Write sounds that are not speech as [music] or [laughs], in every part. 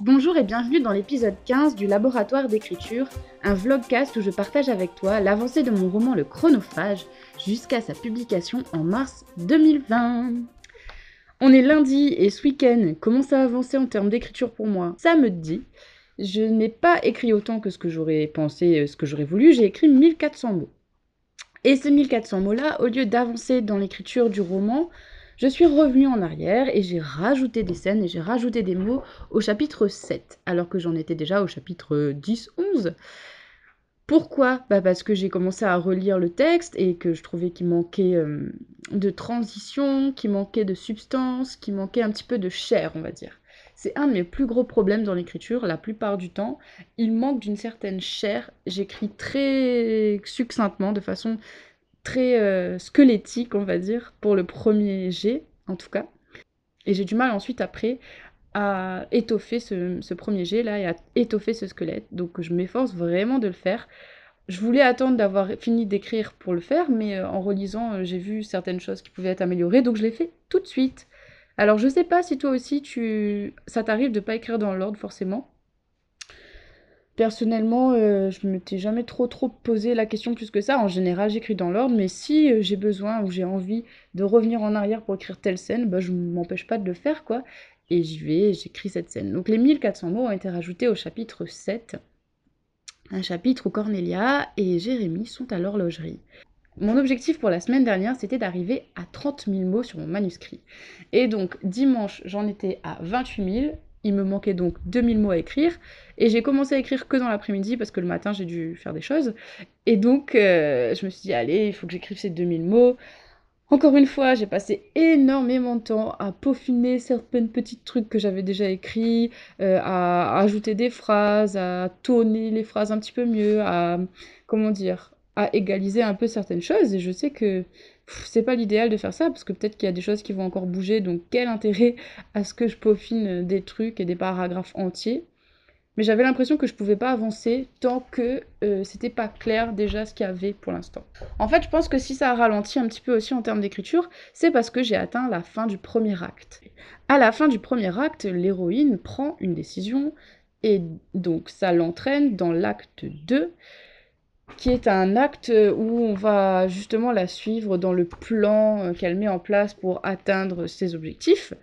Bonjour et bienvenue dans l'épisode 15 du Laboratoire d'écriture, un vlogcast où je partage avec toi l'avancée de mon roman Le Chronophage jusqu'à sa publication en mars 2020. On est lundi et ce week-end, comment ça a avancé en termes d'écriture pour moi Ça me dit. Je n'ai pas écrit autant que ce que j'aurais pensé, euh, ce que j'aurais voulu, j'ai écrit 1400 mots. Et ces 1400 mots-là, au lieu d'avancer dans l'écriture du roman, je suis revenue en arrière et j'ai rajouté des scènes et j'ai rajouté des mots au chapitre 7, alors que j'en étais déjà au chapitre 10-11. Pourquoi? Bah Parce que j'ai commencé à relire le texte et que je trouvais qu'il manquait euh, de transition, qu'il manquait de substance, qu'il manquait un petit peu de chair, on va dire. C'est un de mes plus gros problèmes dans l'écriture, la plupart du temps. Il manque d'une certaine chair. J'écris très succinctement, de façon très euh, squelettique, on va dire, pour le premier jet, en tout cas. Et j'ai du mal ensuite, après, à étoffer ce, premier jet là et à étoffer ce squelette. Donc je m'efforce vraiment de le faire. Je voulais attendre d'avoir fini d'écrire pour le faire, mais euh, en relisant, euh, j'ai vu certaines choses qui pouvaient être améliorées, donc je l'ai fait tout de suite. Alors je sais pas si toi aussi tu ça t'arrive de pas écrire dans l'ordre forcément. Personnellement, euh, je ne m'étais jamais trop trop posé la question plus que ça. En général, j'écris dans l'ordre, mais si euh, j'ai besoin ou j'ai envie de revenir en arrière pour écrire telle scène, bah, je ne m'empêche pas de le faire, quoi. Et j'y vais, j'écris cette scène. Donc les 1400 mots ont été rajoutés au chapitre 7, un chapitre où Cornelia et Jérémy sont à l'horlogerie. Mon objectif pour la semaine dernière, c'était d'arriver à 30 000 mots sur mon manuscrit. Et donc dimanche, j'en étais à 28 000, il me manquait donc 2000 mots à écrire. Et j'ai commencé à écrire que dans l'après-midi parce que le matin j'ai dû faire des choses. Et donc euh, je me suis dit, allez, il faut que j'écrive ces 2000 mots. Encore une fois, j'ai passé énormément de temps à peaufiner certains petits trucs que j'avais déjà écrits, euh, à, ajouter des phrases, à tourner les phrases un petit peu mieux, à comment dire, à égaliser un peu certaines choses. Et je sais que c'est pas l'idéal de faire ça parce que peut-être qu'il y a des choses qui vont encore bouger, donc quel intérêt à ce que je peaufine des trucs et des paragraphes entiers? Mais j'avais l'impression que je pouvais pas avancer tant que euh, c'était pas clair déjà ce qu'il y avait pour l'instant. En fait, je pense que si ça a ralenti un petit peu aussi en termes d'écriture, c'est parce que j'ai atteint la fin du premier acte. À la fin du premier acte, l'héroïne prend une décision et donc ça l'entraîne dans l'acte 2 qui est un acte où on va justement la suivre dans le plan euh, qu'elle met en place pour atteindre ses objectifs.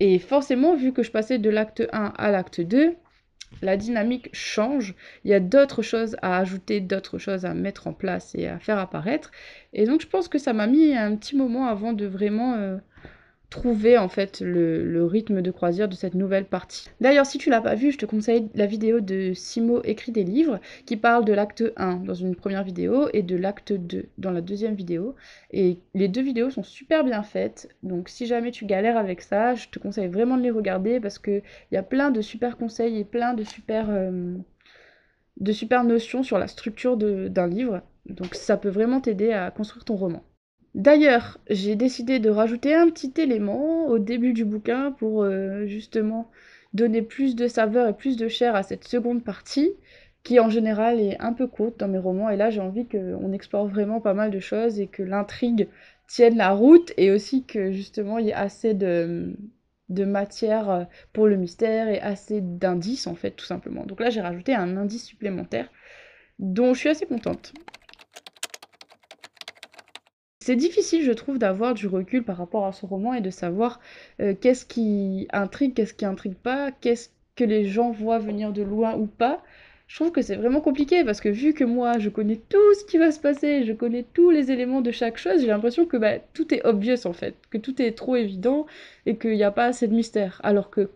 Et forcément, vu que je passais de l'acte 1 à l'acte 2, la dynamique change. Il y a d'autres choses à ajouter, d'autres choses à mettre en place et à faire apparaître. Et donc je pense que ça m'a mis un petit moment avant de vraiment euh, trouver en fait le, rythme de croisière de cette nouvelle partie. D'ailleurs, si tu l'as pas vu, je te conseille la vidéo de Simo écrit des livres qui parle de l'acte 1 dans une première vidéo et de l'acte 2 dans la deuxième vidéo. Et les deux vidéos sont super bien faites. Donc si jamais tu galères avec ça, je te conseille vraiment de les regarder parce que il y a plein de super conseils et plein de super euh, de super notions sur la structure d'un livre. Donc ça peut vraiment t'aider à construire ton roman. D'ailleurs, j'ai décidé de rajouter un petit élément au début du bouquin pour euh, justement donner plus de saveur et plus de chair à cette seconde partie, qui en général est un peu courte dans mes romans. Et là, j'ai envie qu'on explore vraiment pas mal de choses et que l'intrigue tienne la route et aussi que justement il y ait assez de, matière pour le mystère et assez d'indices en fait, tout simplement. Donc là, j'ai rajouté un indice supplémentaire dont je suis assez contente. C'est difficile, je trouve, d'avoir du recul par rapport à ce roman et de savoir euh, qu'est-ce qui intrigue, qu'est-ce qui intrigue pas, qu'est-ce que les gens voient venir de loin ou pas. Je trouve que c'est vraiment compliqué parce que vu que moi je connais tout ce qui va se passer, je connais tous les éléments de chaque chose, j'ai l'impression que bah, tout est obvious en fait, que tout est trop évident et qu'il n'y a pas assez de mystère. Alors que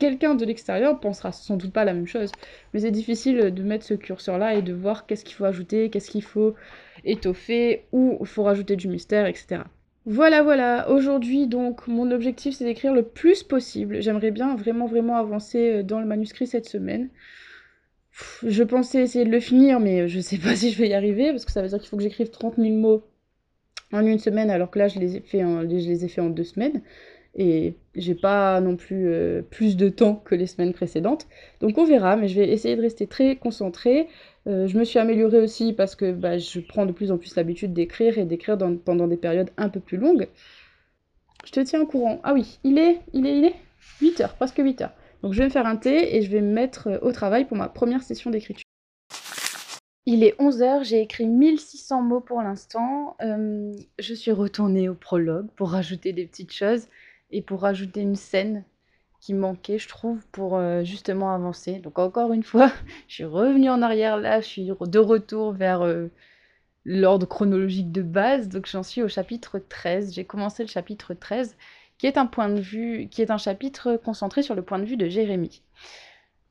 quelqu'un de l'extérieur pensera sans doute pas la même chose. Mais c'est difficile de mettre ce curseur-là et de voir qu'est-ce qu'il faut ajouter, qu'est-ce qu'il faut étoffer, où il faut rajouter du mystère, etc. Voilà, voilà. Aujourd'hui, donc, mon objectif, c'est d'écrire le plus possible. J'aimerais bien vraiment, vraiment avancer euh, dans le manuscrit cette semaine. Je pensais essayer de le finir, mais je sais pas [laughs] si je vais y arriver, parce que ça veut dire qu'il faut que j'écrive 30 000 mots en une semaine, alors que là, je les ai fait en, je les ai fait en deux semaines. Et j'ai pas non plus euh, plus de temps que les semaines précédentes. Donc on verra, mais je vais essayer de rester très concentrée. Euh, je me suis améliorée aussi parce que bah, je prends de plus en plus l'habitude d'écrire et d'écrire pendant des périodes un peu plus longues. Je te tiens au courant. Ah oui, il est, il est, il est 8 heures, presque 8 heures. Donc je vais me faire un thé et je vais me mettre euh, au travail pour ma première session d'écriture. Il est 11h, j'ai écrit 1600 mots pour l'instant. Je suis retournée au prologue pour rajouter des petites choses et pour rajouter une scène qui manquait, je trouve, pour euh, justement avancer. Donc encore une fois, [laughs] je suis revenue en arrière là, je suis de retour vers l'ordre chronologique de base. Donc j'en suis au chapitre 13. J'ai commencé le chapitre 13 qui est un point de vue, qui est un chapitre concentré sur le point de vue de Jérémie.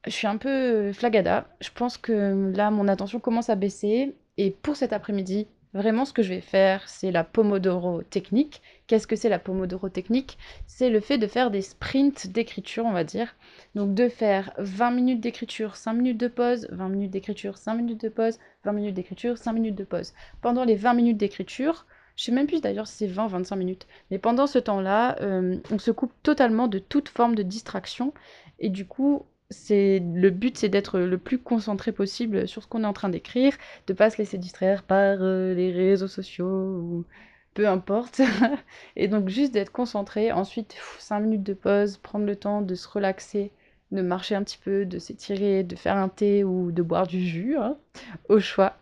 Je suis un peu flagada. Je pense que là, mon attention commence à baisser. Et pour cet après-midi, vraiment, ce que je vais faire, c'est la Pomodoro technique. Qu'est-ce que c'est la Pomodoro technique? C'est le fait de faire des sprints d'écriture, on va dire. Donc de faire 20 minutes d'écriture, 5 minutes de pause, 20 minutes d'écriture, 5 minutes de pause, 20 minutes d'écriture, 5 minutes de pause. Pendant les 20 minutes d'écriture, je sais même plus d'ailleurs si c'est 20 ou 25 minutes. Mais pendant ce temps-là, euh, on se coupe totalement de toute forme de distraction. Et du coup, c'est le but, c'est d'être le plus concentré possible sur ce qu'on est en train d'écrire, de pas se laisser distraire par euh, les réseaux sociaux ou peu importe. [laughs] et donc juste d'être concentré. Ensuite, 5 minutes de pause, prendre le temps de se relaxer, de marcher un petit peu, de s'étirer, de faire un thé ou de boire du jus, hein, au choix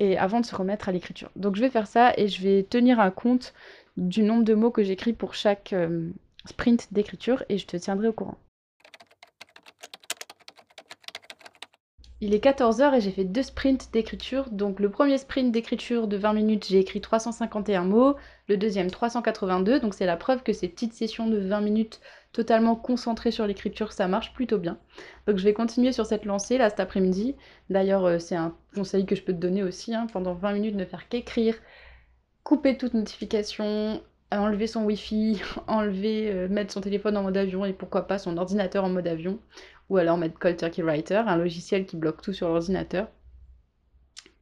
et avant de se remettre à l'écriture. Donc je vais faire ça et je vais tenir un compte du nombre de mots que j'écris pour chaque euh, sprint d'écriture et je te tiendrai au courant. Il est 14h et j'ai fait deux sprints d'écriture. Donc le premier sprint d'écriture de 20 minutes, j'ai écrit 351 mots. Le deuxième 382. Donc c'est la preuve que ces petites sessions de 20 minutes totalement concentrées sur l'écriture, ça marche plutôt bien. Donc je vais continuer sur cette lancée là cet après-midi. D'ailleurs euh, c'est un conseil que je peux te donner aussi. Hein. pendant 20 minutes ne faire qu'écrire. Couper toute notification, enlever son wifi, [laughs] enlever, euh, mettre son téléphone en mode avion et pourquoi pas son ordinateur en mode avion ou alors mettre Cold Turkey Writer, un logiciel qui bloque tout sur l'ordinateur.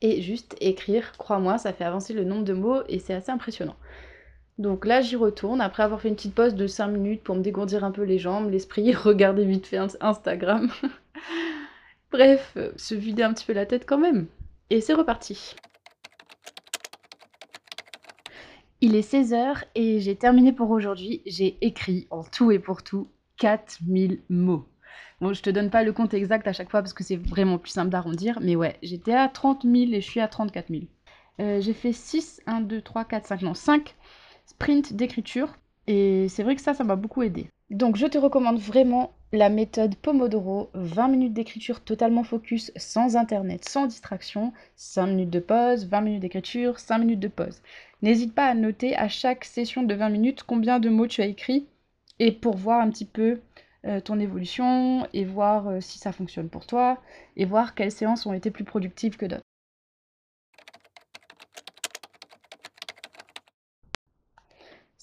Et juste écrire, crois-moi, ça fait avancer le nombre de mots et c'est assez impressionnant. Donc là, j'y retourne après avoir fait une petite pause de 5 minutes pour me dégourdir un peu les jambes, l'esprit, [laughs] regarder vite fait Instagram. [laughs] Bref, euh, se vider un petit peu la tête quand même. Et c'est reparti. Il est 16h et j'ai terminé pour aujourd'hui. J'ai écrit en tout et pour tout 4000 mots. Bon, je te donne pas le compte exact à chaque fois parce que c'est vraiment plus simple d'arrondir, mais ouais, j'étais à 30 000 et je suis à 34 000. Euh, j'ai fait 6, 1, 2, 3, 4, 5, non, 5 sprints d'écriture et c'est vrai que ça, ça m'a beaucoup aidé. Donc je te recommande vraiment la méthode Pomodoro, 20 minutes d'écriture totalement focus, sans internet, sans distraction, 5 minutes de pause, 20 minutes d'écriture, 5 minutes de pause. N'hésite pas à noter à chaque session de 20 minutes combien de mots tu as écrit et pour voir un petit peu euh, ton évolution et voir euh, si ça fonctionne pour toi et voir quelles séances ont été plus productives que d'autres.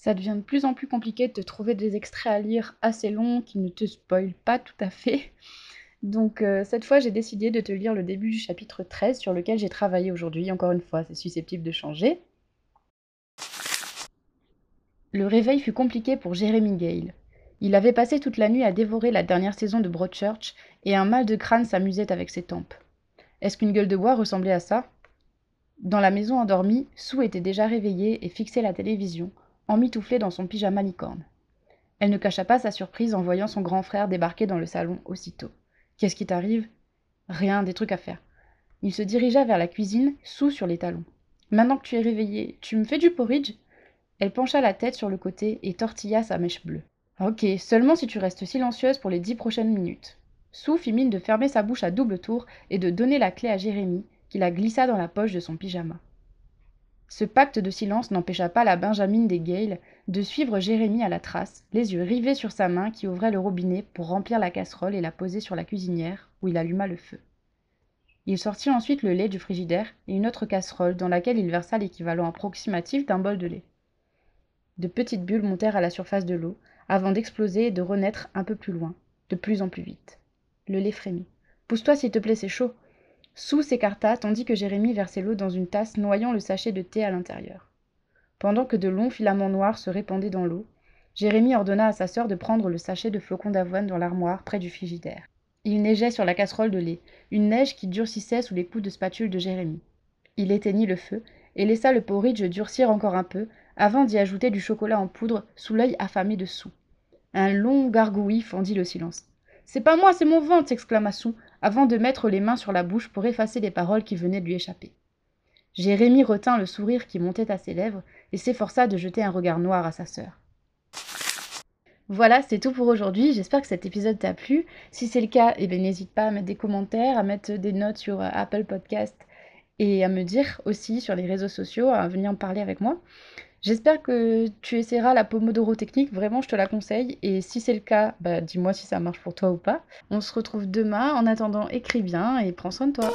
Ça devient de plus en plus compliqué de te trouver des extraits à lire assez longs qui ne te spoilent pas tout à fait. Donc euh, cette fois, j'ai décidé de te lire le début du chapitre 13 sur lequel j'ai travaillé aujourd'hui. Encore une fois, c'est susceptible de changer. Le réveil fut compliqué pour Jeremy Gale. Il avait passé toute la nuit à dévorer la dernière saison de Broadchurch, et un mal de crâne s'amusait avec ses tempes. Est-ce qu'une gueule de bois ressemblait à ça? Dans la maison endormie, Sue était déjà réveillée et fixait la télévision, emmitouflée dans son pyjama licorne. Elle ne cacha pas sa surprise en voyant son grand frère débarquer dans le salon aussitôt. Qu'est-ce qui t'arrive? Rien, des trucs à faire. Il se dirigea vers la cuisine, sous sur les talons. Maintenant que tu es réveillée, tu me fais du porridge? Elle pencha la tête sur le côté et tortilla sa mèche bleue. Ok, seulement si tu restes silencieuse pour les dix prochaines minutes. Sue fit mine de fermer sa bouche à double tour et de donner la clé à Jérémie, qui la glissa dans la poche de son pyjama. Ce pacte de silence n'empêcha pas la Benjamin des Gales de suivre Jérémie à la trace, les yeux rivés sur sa main qui ouvrait le robinet pour remplir la casserole et la poser sur la cuisinière, où il alluma le feu. Il sortit ensuite le lait du frigidaire et une autre casserole dans laquelle il versa l'équivalent approximatif d'un bol de lait. De petites bulles montèrent à la surface de l'eau, avant d'exploser et de renaître un peu plus loin, de plus en plus vite. Le lait frémit. Pousse-toi s'il te plaît, c'est chaud. Sous s'écarta tandis que Jérémie versait l'eau dans une tasse noyant le sachet de thé à l'intérieur. Pendant que de longs filaments noirs se répandaient dans l'eau, Jérémie ordonna à sa sœur de prendre le sachet de flocons d'avoine dans l'armoire près du frigidaire. Il neigeait sur la casserole de lait, une neige qui durcissait sous les coups de spatule de Jérémie. Il éteignit le feu et laissa le porridge durcir encore un peu avant d'y ajouter du chocolat en poudre sous l'œil affamé de Sou. Un long gargouillis fendit le silence. C'est pas moi, c'est mon ventre s'exclama Sou, avant de mettre les mains sur la bouche pour effacer les paroles qui venaient de lui échapper. Jérémie retint le sourire qui montait à ses lèvres et s'efforça de jeter un regard noir à sa sœur. Voilà, c'est tout pour aujourd'hui. J'espère que cet épisode t'a plu. Si c'est le cas, eh ben, n'hésite pas à mettre des commentaires, à mettre des notes sur euh, Apple Podcast et à me dire aussi sur les réseaux sociaux, à venir en parler avec moi. J'espère que tu essaieras la Pomodoro technique, vraiment je te la conseille. Et si c'est le cas, bah, dis-moi si ça marche pour toi ou pas. On se retrouve demain. En attendant, écris bien et prends soin de toi.